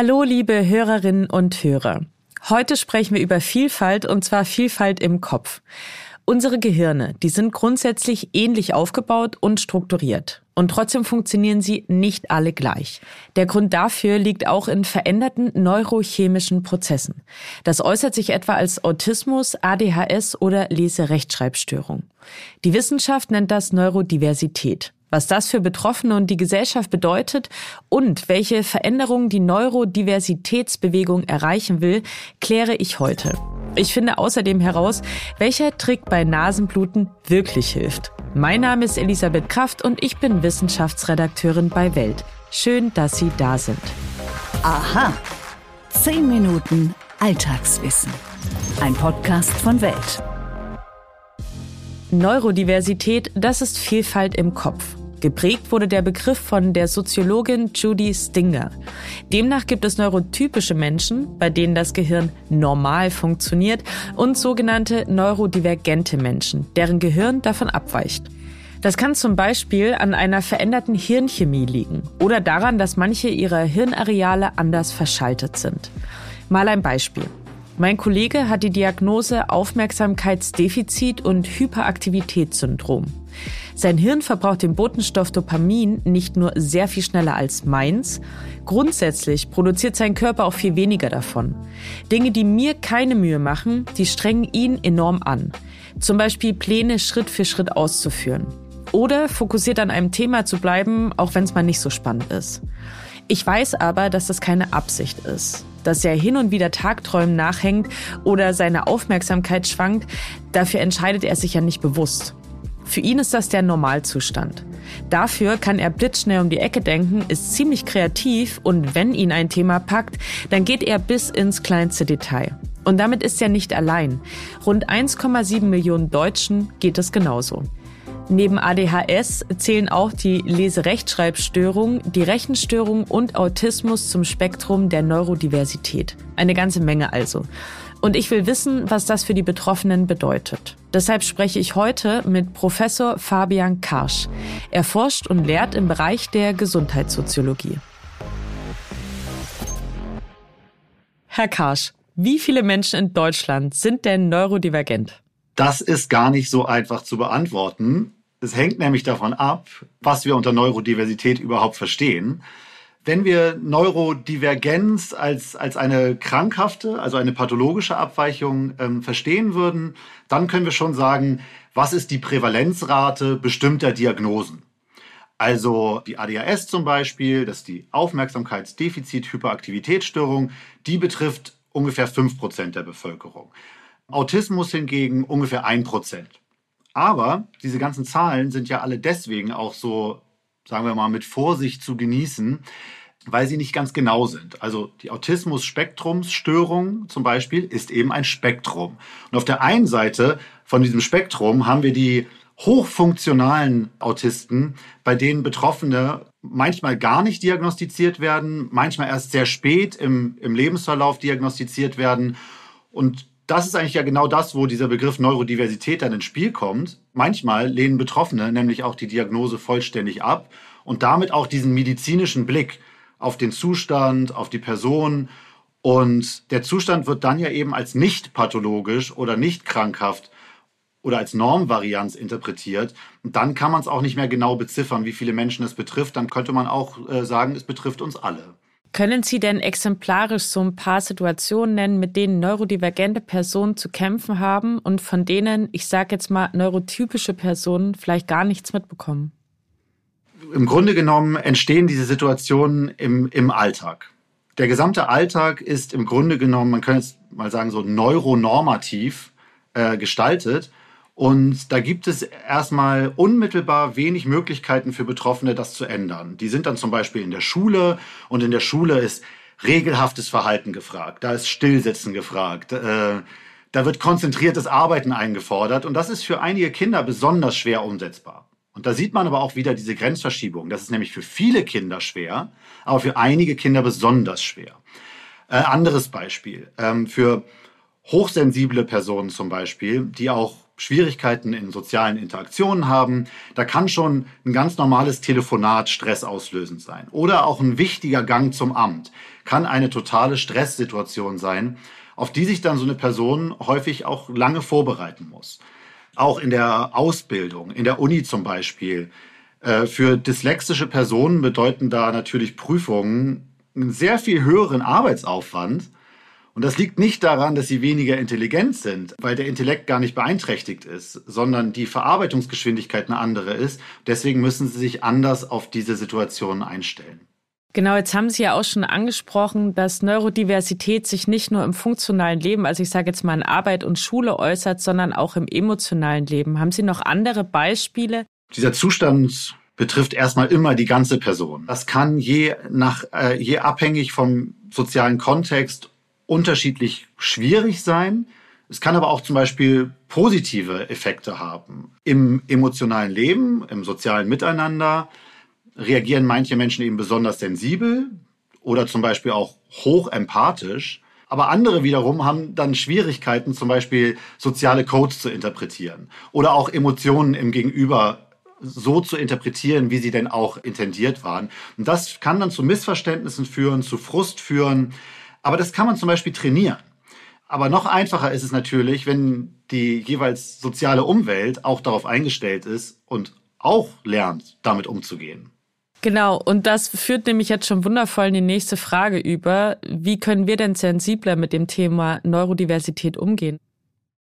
Hallo, liebe Hörerinnen und Hörer. Heute sprechen wir über Vielfalt und zwar Vielfalt im Kopf. Unsere Gehirne, die sind grundsätzlich ähnlich aufgebaut und strukturiert. Und trotzdem funktionieren sie nicht alle gleich. Der Grund dafür liegt auch in veränderten neurochemischen Prozessen. Das äußert sich etwa als Autismus, ADHS oder Leserechtschreibstörung. Die Wissenschaft nennt das Neurodiversität. Was das für Betroffene und die Gesellschaft bedeutet und welche Veränderungen die Neurodiversitätsbewegung erreichen will, kläre ich heute. Ich finde außerdem heraus, welcher Trick bei Nasenbluten wirklich hilft. Mein Name ist Elisabeth Kraft und ich bin Wissenschaftsredakteurin bei Welt. Schön, dass Sie da sind. Aha. Zehn Minuten Alltagswissen. Ein Podcast von Welt. Neurodiversität, das ist Vielfalt im Kopf. Geprägt wurde der Begriff von der Soziologin Judy Stinger. Demnach gibt es neurotypische Menschen, bei denen das Gehirn normal funktioniert, und sogenannte neurodivergente Menschen, deren Gehirn davon abweicht. Das kann zum Beispiel an einer veränderten Hirnchemie liegen oder daran, dass manche ihrer Hirnareale anders verschaltet sind. Mal ein Beispiel. Mein Kollege hat die Diagnose Aufmerksamkeitsdefizit und Hyperaktivitätssyndrom. Sein Hirn verbraucht den Botenstoff Dopamin nicht nur sehr viel schneller als meins, grundsätzlich produziert sein Körper auch viel weniger davon. Dinge, die mir keine Mühe machen, die strengen ihn enorm an. Zum Beispiel Pläne Schritt für Schritt auszuführen. Oder fokussiert an einem Thema zu bleiben, auch wenn es mal nicht so spannend ist. Ich weiß aber, dass das keine Absicht ist. Dass er hin und wieder Tagträumen nachhängt oder seine Aufmerksamkeit schwankt, dafür entscheidet er sich ja nicht bewusst. Für ihn ist das der Normalzustand. Dafür kann er blitzschnell um die Ecke denken, ist ziemlich kreativ und wenn ihn ein Thema packt, dann geht er bis ins kleinste Detail. Und damit ist er nicht allein. Rund 1,7 Millionen Deutschen geht es genauso. Neben ADHS zählen auch die Leserechtschreibstörung, die Rechenstörung und Autismus zum Spektrum der Neurodiversität. Eine ganze Menge also. Und ich will wissen, was das für die Betroffenen bedeutet. Deshalb spreche ich heute mit Professor Fabian Karsch. Er forscht und lehrt im Bereich der Gesundheitssoziologie. Herr Karsch, wie viele Menschen in Deutschland sind denn neurodivergent? Das ist gar nicht so einfach zu beantworten. Es hängt nämlich davon ab, was wir unter Neurodiversität überhaupt verstehen. Wenn wir Neurodivergenz als, als eine krankhafte, also eine pathologische Abweichung ähm, verstehen würden, dann können wir schon sagen, was ist die Prävalenzrate bestimmter Diagnosen? Also die ADHS zum Beispiel, das ist die Aufmerksamkeitsdefizit-Hyperaktivitätsstörung, die betrifft ungefähr 5% der Bevölkerung. Autismus hingegen ungefähr 1%. Aber diese ganzen Zahlen sind ja alle deswegen auch so, sagen wir mal, mit Vorsicht zu genießen, weil sie nicht ganz genau sind. Also die Autismus-Spektrumsstörung zum Beispiel ist eben ein Spektrum. Und auf der einen Seite von diesem Spektrum haben wir die hochfunktionalen Autisten, bei denen Betroffene manchmal gar nicht diagnostiziert werden, manchmal erst sehr spät im, im Lebensverlauf diagnostiziert werden. Und das ist eigentlich ja genau das, wo dieser Begriff Neurodiversität dann ins Spiel kommt. Manchmal lehnen Betroffene nämlich auch die Diagnose vollständig ab und damit auch diesen medizinischen Blick auf den Zustand, auf die Person. Und der Zustand wird dann ja eben als nicht pathologisch oder nicht krankhaft oder als Normvarianz interpretiert. Und dann kann man es auch nicht mehr genau beziffern, wie viele Menschen es betrifft. Dann könnte man auch äh, sagen, es betrifft uns alle. Können Sie denn exemplarisch so ein paar Situationen nennen, mit denen neurodivergente Personen zu kämpfen haben und von denen, ich sage jetzt mal, neurotypische Personen vielleicht gar nichts mitbekommen? im Grunde genommen entstehen diese Situationen im, im Alltag. Der gesamte Alltag ist im Grunde genommen, man könnte jetzt mal sagen, so neuronormativ äh, gestaltet. Und da gibt es erstmal unmittelbar wenig Möglichkeiten für Betroffene, das zu ändern. Die sind dann zum Beispiel in der Schule und in der Schule ist regelhaftes Verhalten gefragt, da ist Stillsitzen gefragt, äh, da wird konzentriertes Arbeiten eingefordert und das ist für einige Kinder besonders schwer umsetzbar. Und da sieht man aber auch wieder diese Grenzverschiebung. Das ist nämlich für viele Kinder schwer, aber für einige Kinder besonders schwer. Äh, anderes Beispiel. Ähm, für hochsensible Personen zum Beispiel, die auch Schwierigkeiten in sozialen Interaktionen haben, da kann schon ein ganz normales Telefonat stressauslösend sein. Oder auch ein wichtiger Gang zum Amt kann eine totale Stresssituation sein, auf die sich dann so eine Person häufig auch lange vorbereiten muss. Auch in der Ausbildung, in der Uni zum Beispiel. Äh, für dyslexische Personen bedeuten da natürlich Prüfungen einen sehr viel höheren Arbeitsaufwand und das liegt nicht daran, dass sie weniger intelligent sind, weil der Intellekt gar nicht beeinträchtigt ist, sondern die Verarbeitungsgeschwindigkeit eine andere ist. Deswegen müssen sie sich anders auf diese Situation einstellen. Genau, jetzt haben Sie ja auch schon angesprochen, dass Neurodiversität sich nicht nur im funktionalen Leben, also ich sage jetzt mal in Arbeit und Schule äußert, sondern auch im emotionalen Leben. Haben Sie noch andere Beispiele? Dieser Zustand betrifft erstmal immer die ganze Person. Das kann je nach äh, je abhängig vom sozialen Kontext unterschiedlich schwierig sein. Es kann aber auch zum Beispiel positive Effekte haben. Im emotionalen Leben, im sozialen Miteinander reagieren manche Menschen eben besonders sensibel oder zum Beispiel auch hoch empathisch. Aber andere wiederum haben dann Schwierigkeiten, zum Beispiel soziale Codes zu interpretieren oder auch Emotionen im Gegenüber so zu interpretieren, wie sie denn auch intendiert waren. Und das kann dann zu Missverständnissen führen, zu Frust führen, aber das kann man zum Beispiel trainieren. Aber noch einfacher ist es natürlich, wenn die jeweils soziale Umwelt auch darauf eingestellt ist und auch lernt, damit umzugehen. Genau, und das führt nämlich jetzt schon wundervoll in die nächste Frage über. Wie können wir denn sensibler mit dem Thema Neurodiversität umgehen?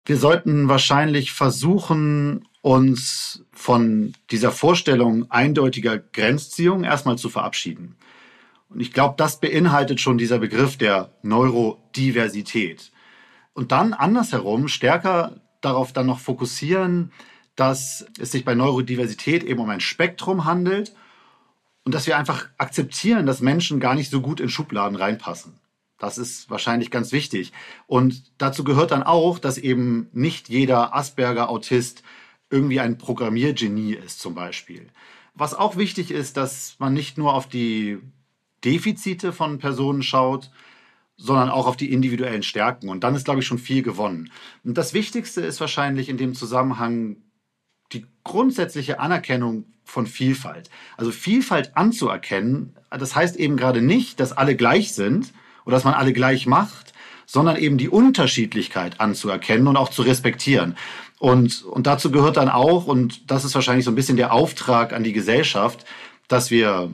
Wir sollten wahrscheinlich versuchen, uns von dieser Vorstellung eindeutiger Grenzziehung erstmal zu verabschieden. Und ich glaube, das beinhaltet schon dieser Begriff der Neurodiversität. Und dann andersherum stärker darauf dann noch fokussieren, dass es sich bei Neurodiversität eben um ein Spektrum handelt und dass wir einfach akzeptieren, dass Menschen gar nicht so gut in Schubladen reinpassen. Das ist wahrscheinlich ganz wichtig. Und dazu gehört dann auch, dass eben nicht jeder Asperger-Autist irgendwie ein Programmiergenie ist zum Beispiel. Was auch wichtig ist, dass man nicht nur auf die Defizite von Personen schaut, sondern auch auf die individuellen Stärken. Und dann ist, glaube ich, schon viel gewonnen. Und das Wichtigste ist wahrscheinlich in dem Zusammenhang die grundsätzliche Anerkennung von Vielfalt. Also Vielfalt anzuerkennen, das heißt eben gerade nicht, dass alle gleich sind oder dass man alle gleich macht, sondern eben die Unterschiedlichkeit anzuerkennen und auch zu respektieren. Und, und dazu gehört dann auch, und das ist wahrscheinlich so ein bisschen der Auftrag an die Gesellschaft, dass wir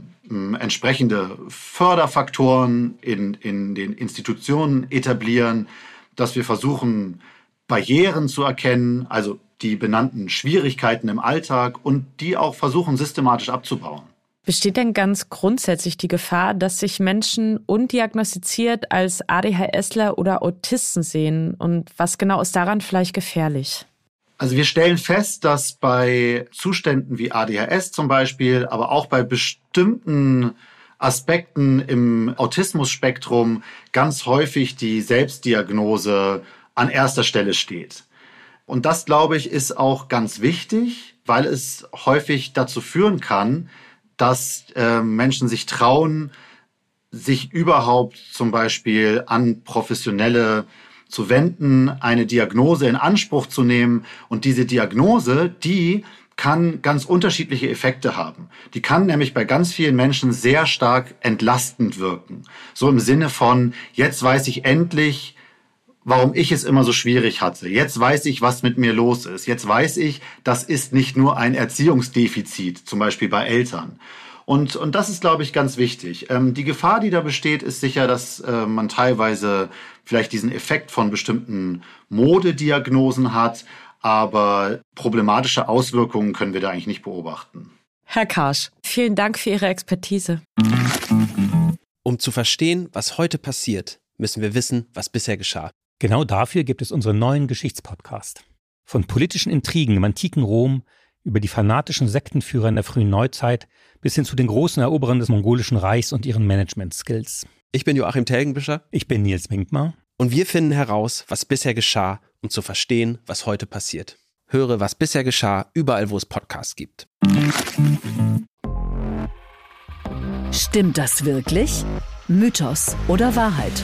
entsprechende Förderfaktoren in, in den Institutionen etablieren, dass wir versuchen, Barrieren zu erkennen, also die benannten Schwierigkeiten im Alltag und die auch versuchen systematisch abzubauen. Besteht denn ganz grundsätzlich die Gefahr, dass sich Menschen undiagnostiziert als ADHSler oder Autisten sehen? Und was genau ist daran vielleicht gefährlich? Also wir stellen fest, dass bei Zuständen wie ADHS zum Beispiel, aber auch bei bestimmten Aspekten im Autismusspektrum ganz häufig die Selbstdiagnose an erster Stelle steht. Und das, glaube ich, ist auch ganz wichtig, weil es häufig dazu führen kann, dass äh, Menschen sich trauen, sich überhaupt zum Beispiel an professionelle zu wenden, eine Diagnose in Anspruch zu nehmen. Und diese Diagnose, die kann ganz unterschiedliche Effekte haben. Die kann nämlich bei ganz vielen Menschen sehr stark entlastend wirken. So im Sinne von, jetzt weiß ich endlich, warum ich es immer so schwierig hatte. Jetzt weiß ich, was mit mir los ist. Jetzt weiß ich, das ist nicht nur ein Erziehungsdefizit, zum Beispiel bei Eltern. Und, und das ist, glaube ich, ganz wichtig. Ähm, die Gefahr, die da besteht, ist sicher, dass äh, man teilweise vielleicht diesen Effekt von bestimmten Modediagnosen hat, aber problematische Auswirkungen können wir da eigentlich nicht beobachten. Herr Karsch, vielen Dank für Ihre Expertise. Um zu verstehen, was heute passiert, müssen wir wissen, was bisher geschah. Genau dafür gibt es unseren neuen Geschichtspodcast. Von politischen Intrigen im antiken Rom über die fanatischen Sektenführer in der frühen Neuzeit bis hin zu den großen Eroberern des mongolischen Reichs und ihren Management-Skills. Ich bin Joachim Telgenbischer. Ich bin Nils Winkmar. Und wir finden heraus, was bisher geschah, um zu verstehen, was heute passiert. Höre, was bisher geschah, überall, wo es Podcasts gibt. Stimmt das wirklich? Mythos oder Wahrheit?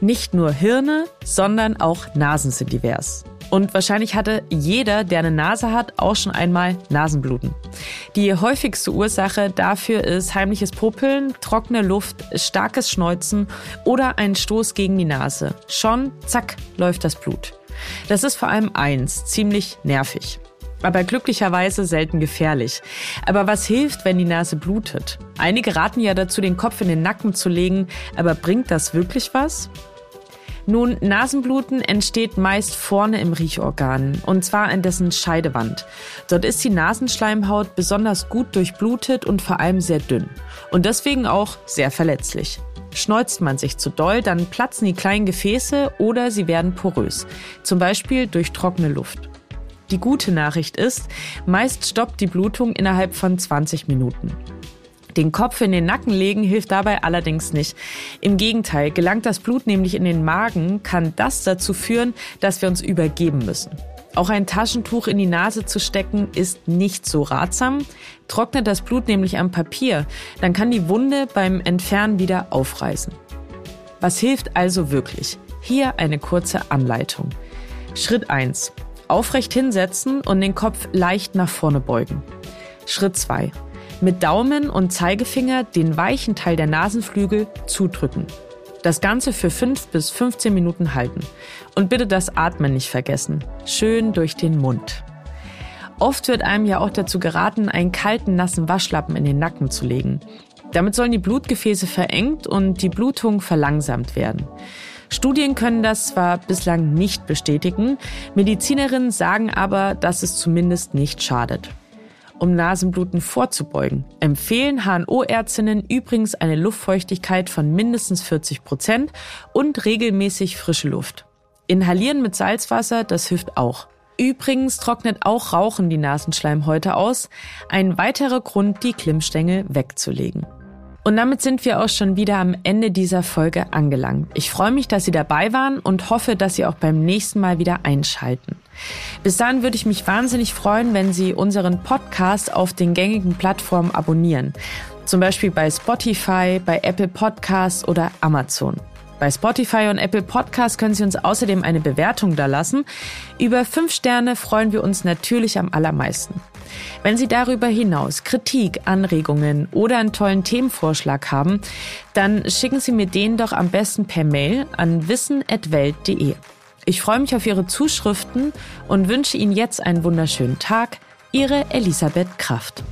Nicht nur Hirne, sondern auch Nasen sind divers. Und wahrscheinlich hatte jeder, der eine Nase hat, auch schon einmal Nasenbluten. Die häufigste Ursache dafür ist heimliches Popeln, trockene Luft, starkes Schneuzen oder ein Stoß gegen die Nase. Schon, zack, läuft das Blut. Das ist vor allem eins, ziemlich nervig. Aber glücklicherweise selten gefährlich. Aber was hilft, wenn die Nase blutet? Einige raten ja dazu, den Kopf in den Nacken zu legen, aber bringt das wirklich was? Nun, Nasenbluten entsteht meist vorne im Riechorgan, und zwar in dessen Scheidewand. Dort ist die Nasenschleimhaut besonders gut durchblutet und vor allem sehr dünn. Und deswegen auch sehr verletzlich. Schneuzt man sich zu doll, dann platzen die kleinen Gefäße oder sie werden porös. Zum Beispiel durch trockene Luft. Die gute Nachricht ist, meist stoppt die Blutung innerhalb von 20 Minuten. Den Kopf in den Nacken legen hilft dabei allerdings nicht. Im Gegenteil, gelangt das Blut nämlich in den Magen, kann das dazu führen, dass wir uns übergeben müssen. Auch ein Taschentuch in die Nase zu stecken ist nicht so ratsam. Trocknet das Blut nämlich am Papier, dann kann die Wunde beim Entfernen wieder aufreißen. Was hilft also wirklich? Hier eine kurze Anleitung. Schritt 1. Aufrecht hinsetzen und den Kopf leicht nach vorne beugen. Schritt 2. Mit Daumen und Zeigefinger den weichen Teil der Nasenflügel zudrücken. Das Ganze für 5 bis 15 Minuten halten. Und bitte das Atmen nicht vergessen. Schön durch den Mund. Oft wird einem ja auch dazu geraten, einen kalten, nassen Waschlappen in den Nacken zu legen. Damit sollen die Blutgefäße verengt und die Blutung verlangsamt werden. Studien können das zwar bislang nicht bestätigen, Medizinerinnen sagen aber, dass es zumindest nicht schadet um Nasenbluten vorzubeugen, empfehlen HNO-Ärztinnen übrigens eine Luftfeuchtigkeit von mindestens 40 Prozent und regelmäßig frische Luft. Inhalieren mit Salzwasser, das hilft auch. Übrigens trocknet auch Rauchen die Nasenschleimhäute aus, ein weiterer Grund, die Klimmstängel wegzulegen. Und damit sind wir auch schon wieder am Ende dieser Folge angelangt. Ich freue mich, dass Sie dabei waren und hoffe, dass Sie auch beim nächsten Mal wieder einschalten. Bis dahin würde ich mich wahnsinnig freuen, wenn Sie unseren Podcast auf den gängigen Plattformen abonnieren. Zum Beispiel bei Spotify, bei Apple Podcasts oder Amazon. Bei Spotify und Apple Podcasts können Sie uns außerdem eine Bewertung da lassen. Über fünf Sterne freuen wir uns natürlich am allermeisten. Wenn Sie darüber hinaus Kritik, Anregungen oder einen tollen Themenvorschlag haben, dann schicken Sie mir den doch am besten per Mail an wissen.welt.de. Ich freue mich auf Ihre Zuschriften und wünsche Ihnen jetzt einen wunderschönen Tag. Ihre Elisabeth Kraft.